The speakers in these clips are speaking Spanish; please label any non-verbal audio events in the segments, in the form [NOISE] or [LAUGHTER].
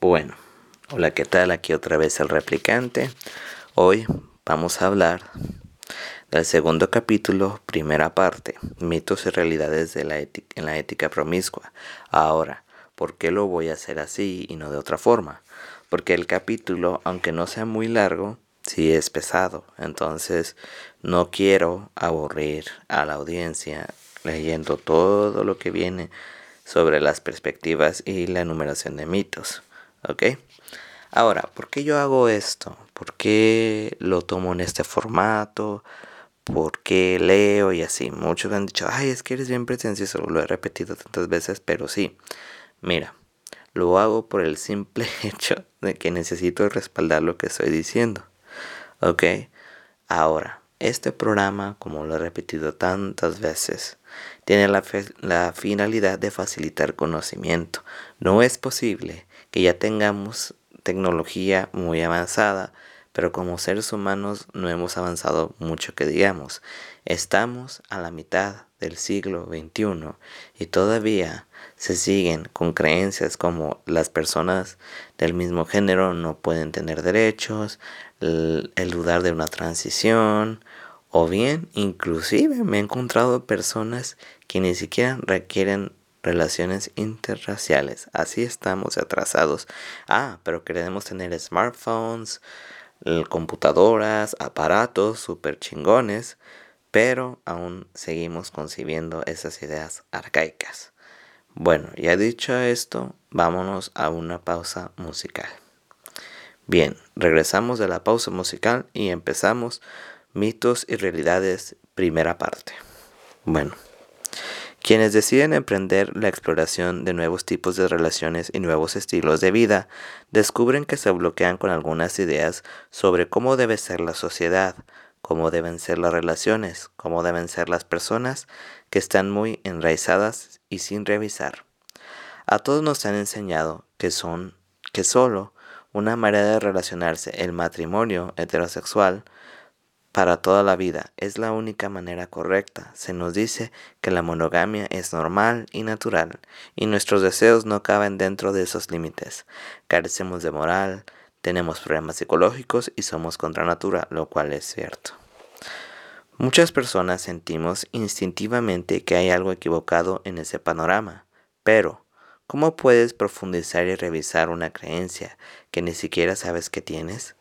Bueno, hola, ¿qué tal? Aquí otra vez el replicante. Hoy vamos a hablar del segundo capítulo, primera parte, mitos y realidades de la en la ética promiscua. Ahora, ¿por qué lo voy a hacer así y no de otra forma? Porque el capítulo, aunque no sea muy largo, sí es pesado. Entonces, no quiero aburrir a la audiencia leyendo todo lo que viene sobre las perspectivas y la enumeración de mitos. ¿Ok? Ahora, ¿por qué yo hago esto? ¿Por qué lo tomo en este formato? ¿Por qué leo y así? Muchos han dicho, ay, es que eres bien pretencioso, lo he repetido tantas veces, pero sí. Mira, lo hago por el simple [LAUGHS] hecho de que necesito respaldar lo que estoy diciendo. ¿Ok? Ahora, este programa, como lo he repetido tantas veces, tiene la, la, finalidad de facilitar conocimiento. No es posible que ya tengamos tecnología muy avanzada, pero como seres humanos no hemos avanzado mucho que digamos. Estamos a la mitad del siglo XXI y todavía se siguen con creencias como las personas del mismo género no pueden tener derechos, el, dudar de una transición, o bien inclusive me he encontrado personas que ni siquiera requieren relaciones interraciales. Así estamos atrasados. Ah, pero queremos tener smartphones, computadoras, aparatos super chingones, pero aún seguimos concibiendo esas ideas arcaicas. Bueno, ya dicho esto, vámonos a una pausa musical. Bien, regresamos de la pausa musical y empezamos mitos y realidades, primera parte. Bueno, quienes deciden emprender la exploración de nuevos tipos de relaciones y nuevos estilos de vida, descubren que se bloquean con algunas ideas sobre cómo debe ser la sociedad, cómo deben ser las relaciones, cómo deben ser las personas, que están muy enraizadas y sin revisar. A todos nos han enseñado que son, que solo una manera de relacionarse, el matrimonio heterosexual, para toda la vida. Es la única manera correcta. Se nos dice que la monogamia es normal y natural, y nuestros deseos no caben dentro de esos límites. Carecemos de moral, tenemos problemas psicológicos y somos contra natura, lo cual es cierto. Muchas personas sentimos instintivamente que hay algo equivocado en ese panorama, pero ¿cómo puedes profundizar y revisar una creencia que ni siquiera sabes que tienes?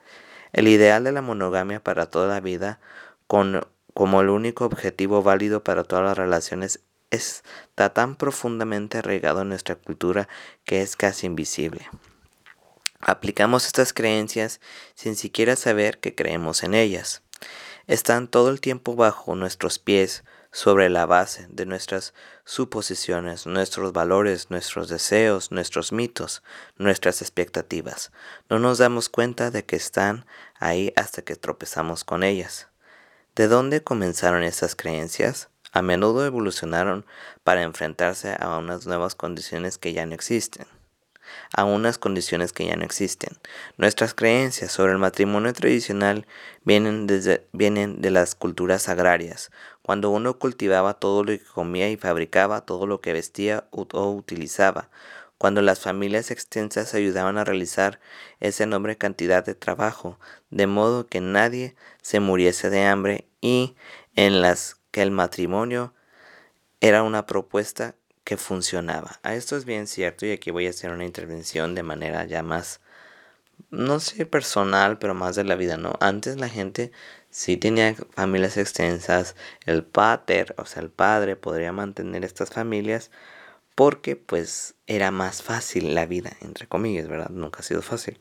El ideal de la monogamia para toda la vida, con, como el único objetivo válido para todas las relaciones, está tan profundamente arraigado en nuestra cultura que es casi invisible. Aplicamos estas creencias sin siquiera saber que creemos en ellas. Están todo el tiempo bajo nuestros pies, sobre la base de nuestras suposiciones, nuestros valores, nuestros deseos, nuestros mitos, nuestras expectativas. No nos damos cuenta de que están ahí hasta que tropezamos con ellas. ¿De dónde comenzaron esas creencias? A menudo evolucionaron para enfrentarse a unas nuevas condiciones que ya no existen a unas condiciones que ya no existen. Nuestras creencias sobre el matrimonio tradicional vienen, desde, vienen de las culturas agrarias, cuando uno cultivaba todo lo que comía y fabricaba todo lo que vestía o utilizaba, cuando las familias extensas ayudaban a realizar esa enorme cantidad de trabajo, de modo que nadie se muriese de hambre y en las que el matrimonio era una propuesta que funcionaba. A esto es bien cierto y aquí voy a hacer una intervención de manera ya más, no sé, personal, pero más de la vida, ¿no? Antes la gente sí tenía familias extensas, el pater, o sea, el padre podría mantener estas familias porque pues era más fácil la vida, entre comillas, ¿verdad? Nunca ha sido fácil.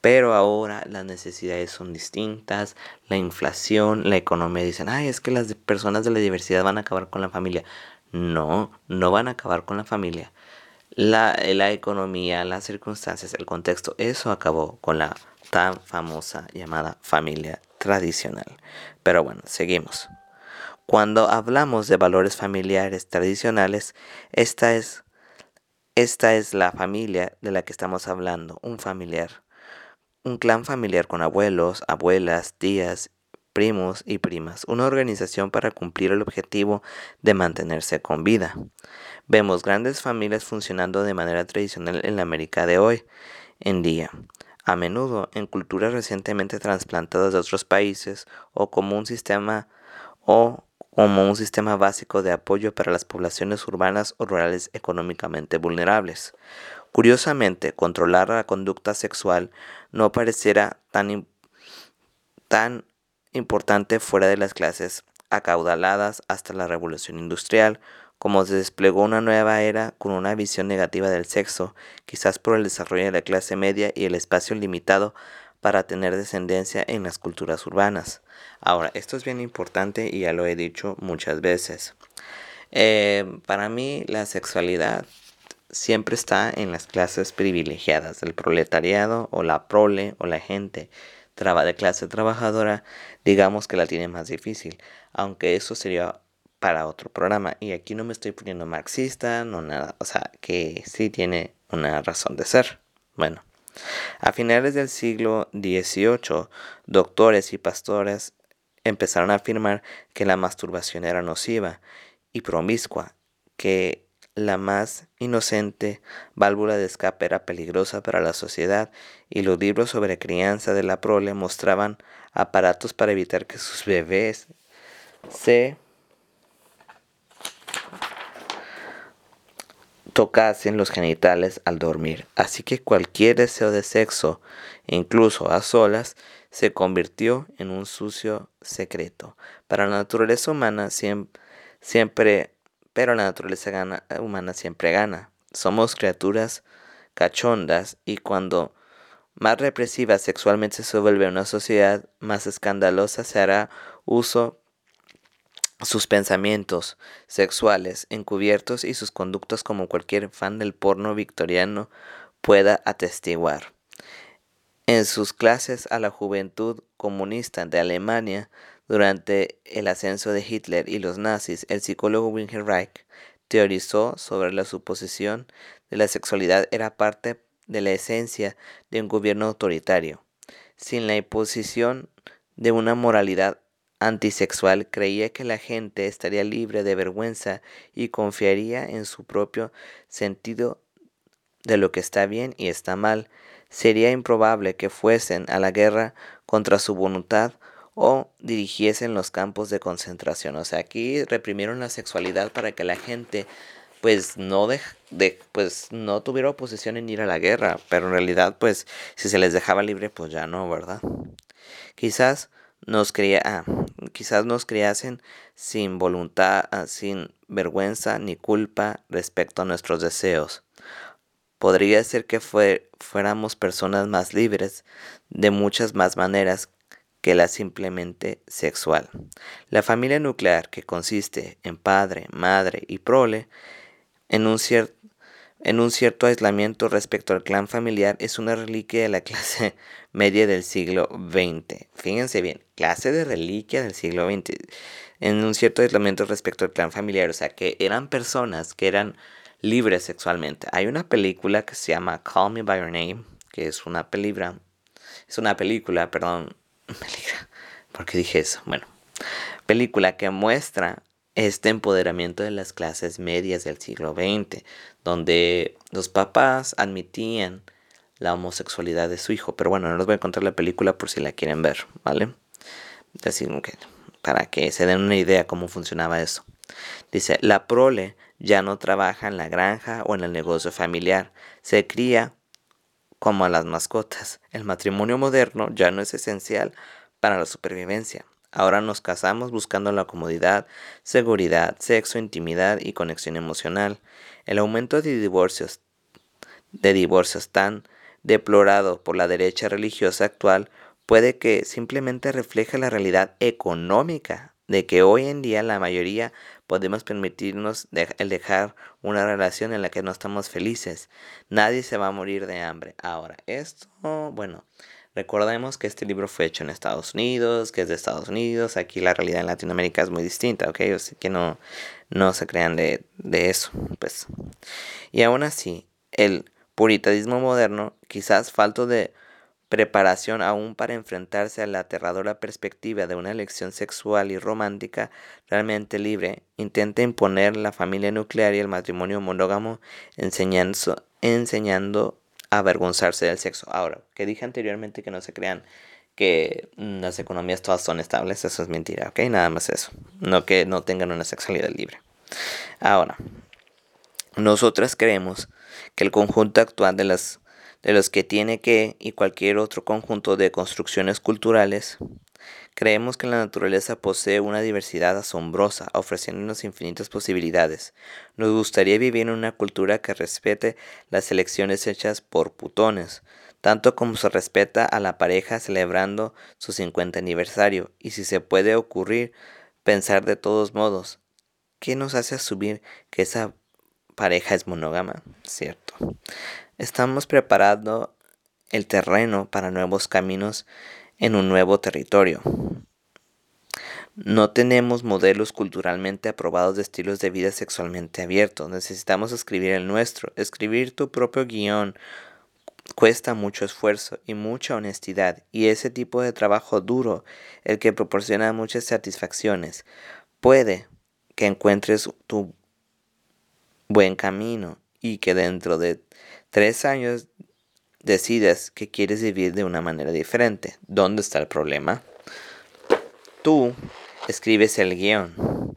Pero ahora las necesidades son distintas, la inflación, la economía dicen, ay, es que las personas de la diversidad van a acabar con la familia. No, no van a acabar con la familia. La, economía, las circunstancias, el contexto, eso acabó con la tan famosa llamada familia tradicional. Pero bueno, seguimos. Cuando hablamos de valores familiares tradicionales, esta es, esta es la familia de la que estamos hablando, un familiar. Un clan familiar con abuelos, abuelas, tías primos y primas, una organización para cumplir el objetivo de mantenerse con vida. Vemos grandes familias funcionando de manera tradicional en la América de hoy. en día, a menudo en culturas recientemente trasplantadas de otros países o como un sistema o como un sistema básico de apoyo para las poblaciones urbanas o rurales económicamente vulnerables. Curiosamente, controlar la conducta sexual no pareciera tan, tan importante fuera de las clases acaudaladas hasta la revolución industrial, como se desplegó una nueva era con una visión negativa del sexo, quizás por el desarrollo de la clase media y el espacio limitado para tener descendencia en las culturas urbanas. Ahora, esto es bien importante y ya lo he dicho muchas veces. Eh, para mí la sexualidad siempre está en las clases privilegiadas, el proletariado o la prole o la gente de clase trabajadora, digamos que la tiene más difícil, aunque eso sería para otro programa. Y aquí no me estoy poniendo marxista, no nada, o sea, que sí tiene una razón de ser. Bueno, a finales del siglo XVIII, doctores y pastores empezaron a afirmar que la masturbación era nociva y promiscua, que la más inocente válvula de escape era peligrosa para la sociedad y los libros sobre crianza de la prole mostraban aparatos para evitar que sus bebés se tocasen los genitales al dormir. Así que cualquier deseo de sexo, incluso a solas, se convirtió en un sucio secreto. Para la naturaleza humana siempre, pero la naturaleza humana siempre gana. Somos criaturas cachondas y cuando más represiva sexualmente se vuelve una sociedad, más escandalosa se hará uso sus pensamientos sexuales encubiertos y sus conductas como cualquier fan del porno victoriano pueda atestiguar. En sus clases a la juventud comunista de Alemania, durante el ascenso de Hitler y los nazis, el psicólogo Wilhelm Reich teorizó sobre la suposición de la sexualidad era parte de la esencia de un gobierno autoritario. Sin la imposición de una moralidad antisexual creía que la gente estaría libre de vergüenza y confiaría en su propio sentido de lo que está bien y está mal. Sería improbable que fuesen a la guerra contra su voluntad o dirigiesen los campos de concentración. O sea, aquí reprimieron la sexualidad para que la gente pues no de, pues no tuviera oposición en ir a la guerra, pero en realidad pues si se les dejaba libre pues ya no, ¿verdad? Quizás nos cría, ah, quizás nos criasen sin voluntad, ah, sin vergüenza ni culpa respecto a nuestros deseos. Podría ser que fuéramos personas más libres de muchas más maneras que la simplemente sexual. La familia nuclear, que consiste en padre, madre y prole, en un cierto aislamiento respecto al clan familiar es una reliquia de la clase [LAUGHS] media del siglo XX. Fíjense bien, clase de reliquia del siglo XX. En un cierto aislamiento respecto al clan familiar, o sea, que eran personas que eran libres sexualmente. Hay una película que se llama Call Me By Your Name, que es una película, es una película, perdón, ¿por qué dije eso? Bueno, película que muestra este empoderamiento de las clases medias del siglo XX, donde los papás admitían la homosexualidad de su hijo. Pero bueno, no les voy a contar la película por si la quieren ver, ¿vale? Así que, para que se den una idea cómo funcionaba eso. Dice, la prole ya no trabaja en la granja o en el negocio familiar, se cría como a las mascotas. El matrimonio moderno ya no es esencial para la supervivencia. Ahora nos casamos buscando la comodidad, seguridad, sexo, intimidad y conexión emocional. El aumento de divorcios, de divorcios tan deplorado por la derecha religiosa actual puede que simplemente refleje la realidad económica de que hoy en día la mayoría podemos permitirnos el dejar una relación en la que no estamos felices. Nadie se va a morir de hambre. Ahora, esto, bueno, Recordemos que este libro fue hecho en Estados Unidos, que es de Estados Unidos. Aquí la realidad en Latinoamérica es muy distinta, ¿ok? Así que no, no se crean de, de eso, pues. Y aún así, el puritanismo moderno, quizás falto de preparación aún para enfrentarse a la aterradora perspectiva de una elección sexual y romántica realmente libre, intenta imponer la familia nuclear y el matrimonio monógamo enseñando, enseñando avergonzarse del sexo. Ahora, que dije anteriormente que no se crean que las economías todas son estables, eso es mentira, ¿ok? Nada más eso. No que no tengan una sexualidad libre. Ahora, nosotras creemos que el conjunto actual de, las, de los que tiene que y cualquier otro conjunto de construcciones culturales, creemos que la naturaleza posee una diversidad asombrosa, ofreciéndonos infinitas posibilidades. Nos gustaría vivir en una cultura que respete las elecciones hechas por putones, tanto como se respeta a la pareja celebrando su 50 aniversario, y si se puede ocurrir pensar de todos modos, ¿qué nos hace asumir que esa pareja es monógama? Cierto. Estamos preparando el terreno para nuevos caminos en un nuevo territorio. No tenemos modelos culturalmente aprobados de estilos de vida sexualmente abiertos. Necesitamos escribir el nuestro, escribir tu propio guion, cuesta mucho esfuerzo y mucha honestidad y ese tipo de trabajo duro el que proporciona muchas satisfacciones. Puede que encuentres tu buen camino y que dentro de tres años decidas que quieres vivir de una manera diferente. ¿Dónde está el problema? Tú escribes el guion.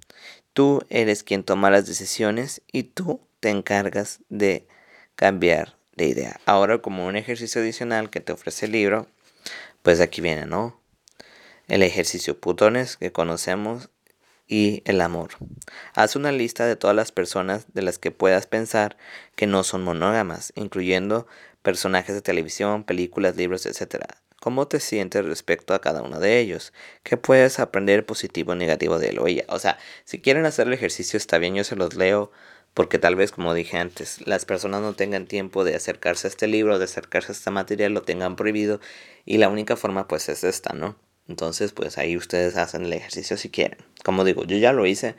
Tú eres quien toma las decisiones y tú te encargas de cambiar de idea. Ahora, como un ejercicio adicional que te ofrece el libro, pues aquí viene, ¿no? El ejercicio putones que conocemos y el amor. Haz una lista de todas las personas de las que puedas pensar que no son monógamas, incluyendo personajes de televisión, películas, libros, etc. ¿Cómo te sientes respecto a cada uno de ellos? ¿Qué puedes aprender positivo o negativo de él o ella? O sea, si quieren hacer el ejercicio está bien, yo se los leo porque tal vez, como dije antes, las personas no tengan tiempo de acercarse a este libro, de acercarse a esta materia, lo tengan prohibido y la única forma pues es esta, ¿no? Entonces pues ahí ustedes hacen el ejercicio si quieren. Como digo, yo ya lo hice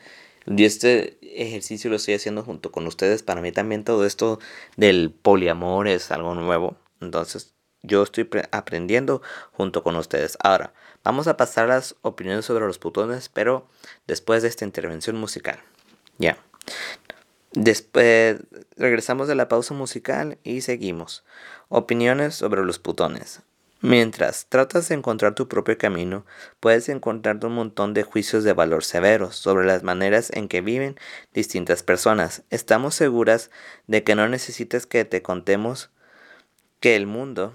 y este ejercicio lo estoy haciendo junto con ustedes. Para mí también todo esto del poliamor es algo nuevo. Entonces yo estoy aprendiendo junto con ustedes. Ahora, vamos a pasar las opiniones sobre los putones, pero después de esta intervención musical. Ya. Después regresamos de la pausa musical y seguimos. Opiniones sobre los putones. Mientras tratas de encontrar tu propio camino, puedes encontrar un montón de juicios de valor severos sobre las maneras en que viven distintas personas. Estamos seguras de que no necesitas que te contemos que el mundo,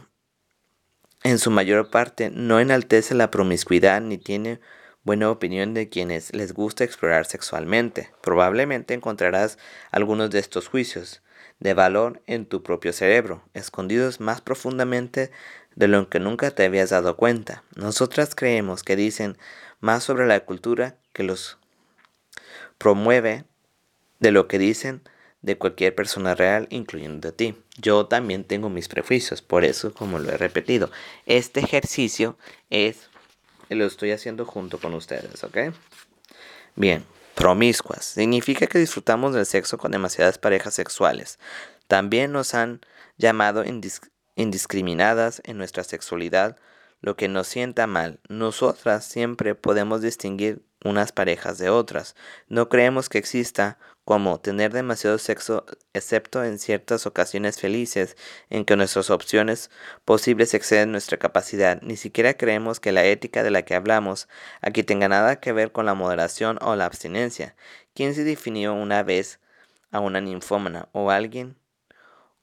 en su mayor parte, no enaltece la promiscuidad ni tiene buena opinión de quienes les gusta explorar sexualmente. Probablemente encontrarás algunos de estos juicios de valor en tu propio cerebro, escondidos más profundamente de lo que nunca te habías dado cuenta. Nosotras creemos que dicen más sobre la cultura que los promueve de lo que dicen de cualquier persona real, incluyendo a ti. Yo también tengo mis prejuicios, por eso, como lo he repetido, este ejercicio es lo estoy haciendo junto con ustedes, ¿ok? Bien, promiscuas. Significa que disfrutamos del sexo con demasiadas parejas sexuales. También nos han llamado indiscriminadas en nuestra sexualidad, lo que nos sienta mal. Nosotras siempre podemos distinguir unas parejas de otras. No creemos que exista como tener demasiado sexo, excepto en ciertas ocasiones felices en que nuestras opciones posibles exceden nuestra capacidad. Ni siquiera creemos que la ética de la que hablamos aquí tenga nada que ver con la moderación o la abstinencia. ¿Quién se definió una vez a una ninfómana o alguien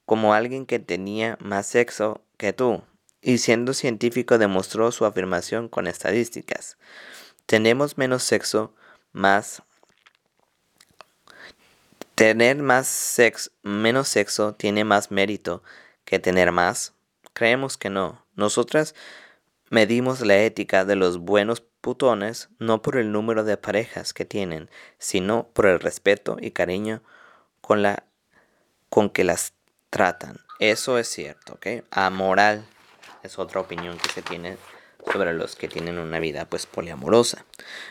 como alguien que tenía más sexo que tú? Y siendo científico demostró su afirmación con estadísticas. Tenemos menos sexo, más Tener más sexo, menos sexo tiene más mérito que tener más. Creemos que no. Nosotras medimos la ética de los buenos putones no por el número de parejas que tienen, sino por el respeto y cariño con la con que las tratan. Eso es cierto, ¿ok? Amoral es otra opinión que se tiene sobre los que tienen una vida pues poliamorosa.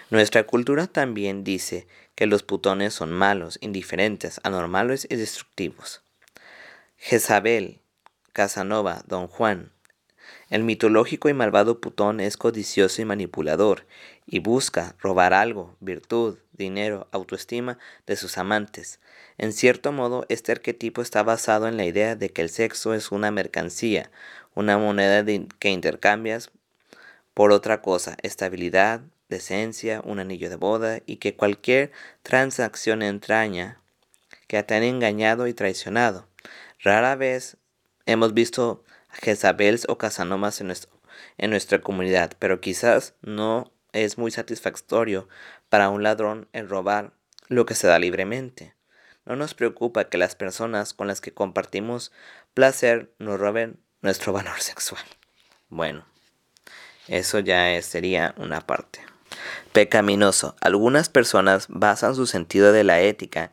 Nuestra cultura también dice que los putones son malos, indiferentes, anormales y destructivos. Jezabel, Casanova, Don Juan, El mitológico y malvado Putón es codicioso y manipulador, y busca robar algo, virtud, dinero, autoestima de sus amantes. En cierto modo, este arquetipo está basado en la idea de que el sexo es una mercancía, una moneda que intercambias por otra cosa, estabilidad, decencia, un anillo de boda, y que cualquier transacción entraña que te han engañado y traicionado. Rara vez hemos visto Jezabels o Casanomas en, en nuestra comunidad, pero quizás no es muy satisfactorio para un ladrón el robar lo que se da libremente. No nos preocupa que las personas con las que compartimos placer nos roben nuestro valor sexual. Bueno, eso ya sería una parte. Pecaminoso. Algunas personas basan su sentido de la ética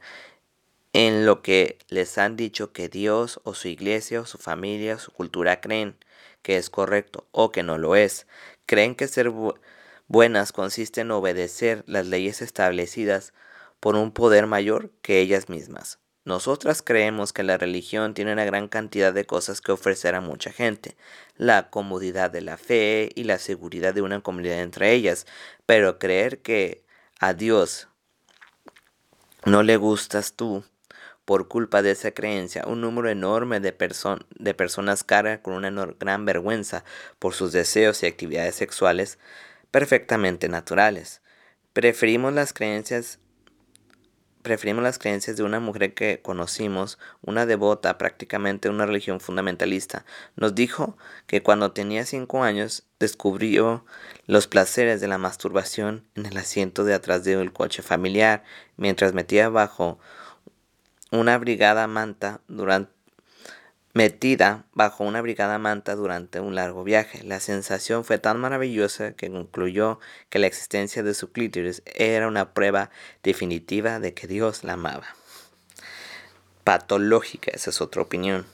en lo que les han dicho que Dios o su iglesia o su familia o su cultura creen que es correcto o que no lo es. Creen que ser buenas consiste en obedecer las leyes establecidas por un poder mayor que ellas mismas. Nosotras creemos que la religión tiene una gran cantidad de cosas que ofrecer a mucha gente, la comodidad de la fe y la seguridad de una comunidad entre ellas, pero creer que a Dios no le gustas tú por culpa de esa creencia, un número enorme de, de personas carga con una gran vergüenza por sus deseos y actividades sexuales perfectamente naturales. Preferimos las creencias preferimos las creencias de una mujer que conocimos, una devota prácticamente una religión fundamentalista. Nos dijo que cuando tenía cinco años descubrió los placeres de la masturbación en el asiento de atrás del coche familiar, mientras metía bajo una brigada manta durante metida bajo una brigada manta durante un largo viaje. La sensación fue tan maravillosa que concluyó que la existencia de su clítoris era una prueba definitiva de que Dios la amaba. Patológica, esa es otra opinión.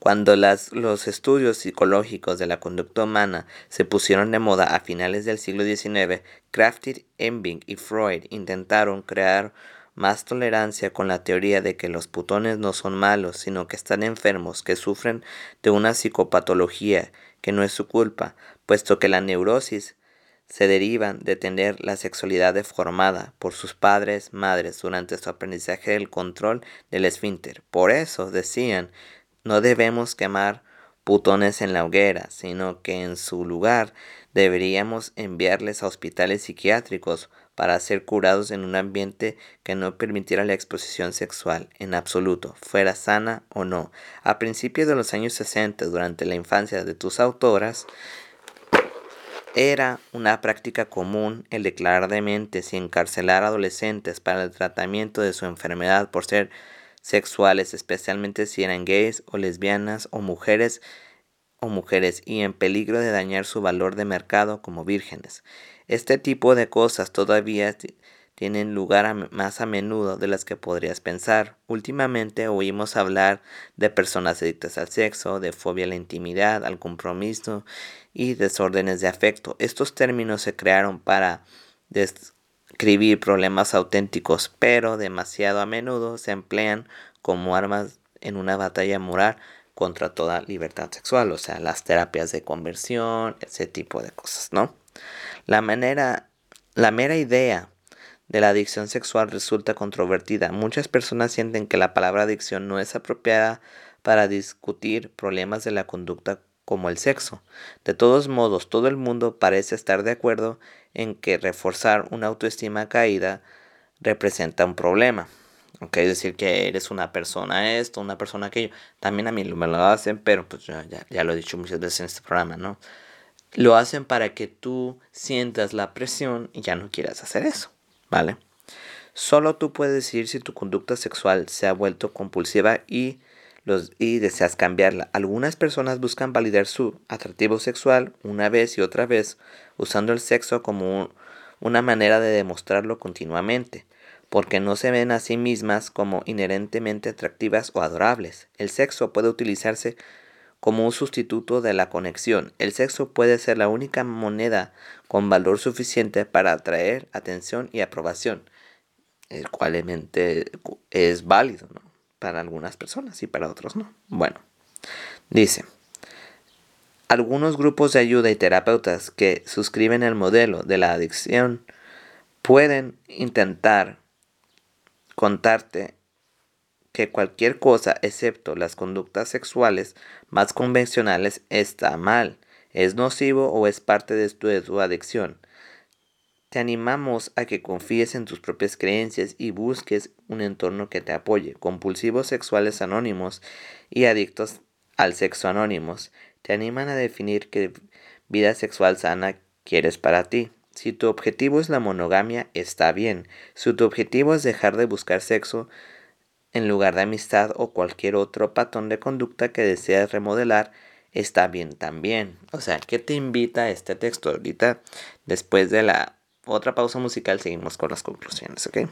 Cuando las, los estudios psicológicos de la conducta humana se pusieron de moda a finales del siglo XIX, Krafft, Embing y Freud intentaron crear más tolerancia con la teoría de que los putones no son malos, sino que están enfermos, que sufren de una psicopatología que no es su culpa, puesto que la neurosis se derivan de tener la sexualidad deformada por sus padres, madres durante su aprendizaje del control del esfínter. Por eso, decían, no debemos quemar putones en la hoguera, sino que en su lugar deberíamos enviarles a hospitales psiquiátricos para ser curados en un ambiente que no permitiera la exposición sexual en absoluto, fuera sana o no. A principios de los años 60, durante la infancia de tus autoras, era una práctica común el declarar dementes y encarcelar adolescentes para el tratamiento de su enfermedad por ser sexuales, especialmente si eran gays o lesbianas o mujeres o mujeres y en peligro de dañar su valor de mercado como vírgenes. Este tipo de cosas todavía tienen lugar más a menudo de las que podrías pensar. Últimamente oímos hablar de personas adictas al sexo, de fobia a la intimidad, al compromiso y desórdenes de afecto. Estos términos se crearon para describir problemas auténticos, pero demasiado a menudo se emplean como armas en una batalla moral contra toda libertad sexual, o sea, las terapias de conversión, ese tipo de cosas, ¿no? La manera, la mera idea de la adicción sexual resulta controvertida. Muchas personas sienten que la palabra adicción no es apropiada para discutir problemas de la conducta como el sexo. De todos modos, todo el mundo parece estar de acuerdo en que reforzar una autoestima caída representa un problema. Ok, es decir que eres una persona esto, una persona aquello. También a mí me lo hacen, pero pues ya, ya lo he dicho muchas veces en este programa, ¿no? lo hacen para que tú sientas la presión y ya no quieras hacer eso, ¿vale? Solo tú puedes decir si tu conducta sexual se ha vuelto compulsiva y, los, y deseas cambiarla. Algunas personas buscan validar su atractivo sexual una vez y otra vez, usando el sexo como una manera de demostrarlo continuamente, porque no se ven a sí mismas como inherentemente atractivas o adorables. El sexo puede utilizarse como un sustituto de la conexión. El sexo puede ser la única moneda con valor suficiente para atraer atención y aprobación, el cual es válido para algunas personas y para otros no. Bueno, dice, algunos grupos de ayuda y terapeutas que suscriben el modelo de la adicción pueden intentar contarte que cualquier cosa excepto las conductas sexuales más convencionales está mal, es nocivo o es parte de tu, adicción. Te animamos a que confíes en tus propias creencias y busques un entorno que te apoye. Compulsivos sexuales anónimos y adictos al sexo anónimos te animan a definir qué vida sexual sana quieres para ti. Si tu objetivo es la monogamia, está bien. Si tu objetivo es dejar de buscar sexo en lugar de amistad o cualquier otro patrón de conducta que deseas remodelar, está bien también. O sea, ¿qué te invita a este texto? Ahorita, después de la otra pausa musical, seguimos con las conclusiones, ¿ok?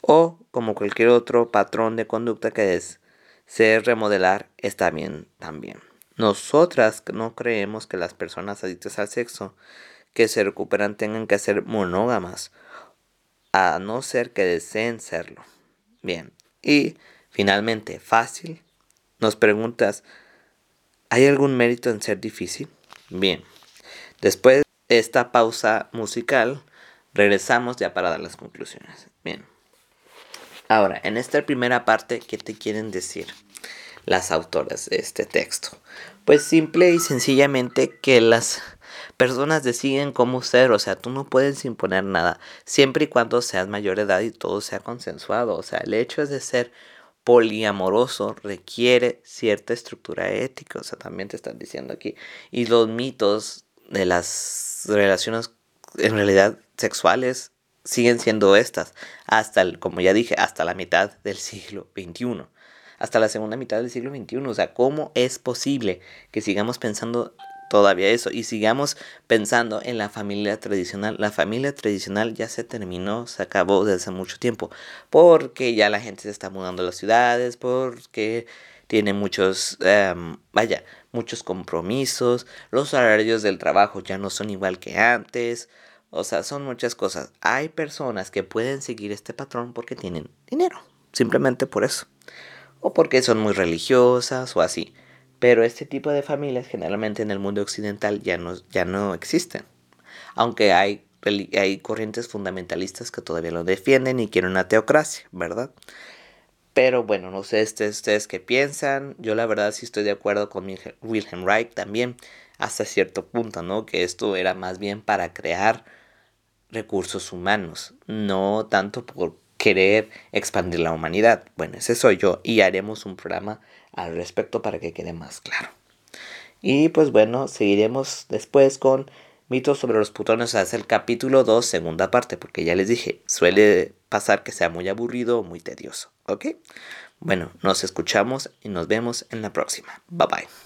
O como cualquier otro patrón de conducta que desees remodelar, está bien también. Nosotras no creemos que las personas adictas al sexo que se recuperan tengan que ser monógamas, a no ser que deseen serlo. Bien, y finalmente, fácil. Nos preguntas, ¿hay algún mérito en ser difícil? Bien, después de esta pausa musical, regresamos ya para dar las conclusiones. Bien. Ahora, en esta primera parte, ¿qué te quieren decir las autoras de este texto? Pues simple y sencillamente que las personas deciden cómo ser, o sea, tú no puedes imponer nada, siempre y cuando seas mayor edad y todo sea consensuado, o sea, el hecho es de ser poliamoroso requiere cierta estructura ética, o sea, también te están diciendo aquí, y los mitos de las relaciones en realidad sexuales siguen siendo estas, hasta, el, como ya dije, hasta la mitad del siglo XXI hasta la segunda mitad del siglo XXI. O sea, ¿cómo es posible que sigamos pensando todavía eso y sigamos pensando en la familia tradicional. La familia tradicional ya se terminó, se acabó desde hace mucho tiempo, porque ya la gente se está mudando a las ciudades, porque tiene muchos, em, vaya, muchos compromisos, los horarios del trabajo ya no son igual que antes, o sea, son muchas cosas. Hay personas que pueden seguir este patrón porque tienen dinero, simplemente por eso, o porque son muy religiosas o así. Pero este tipo de familias generalmente en el mundo occidental ya no, ya no existen. Aunque hay, hay corrientes fundamentalistas que todavía lo defienden y quieren una teocracia, ¿verdad? Pero bueno, no sé ustedes, ustedes qué piensan. Yo la verdad sí estoy de acuerdo con Wilhelm Reich también hasta cierto punto, ¿no? Que esto era más bien para crear recursos humanos, no tanto por querer expandir la humanidad. Bueno, ese soy yo y haremos un programa al respecto para que quede más claro. Y pues bueno, seguiremos después con mitos sobre los putones hasta el capítulo 2, segunda parte, porque ya les dije, suele pasar que sea muy aburrido o muy tedioso, ¿ok? Bueno, nos escuchamos y nos vemos en la próxima. Bye bye.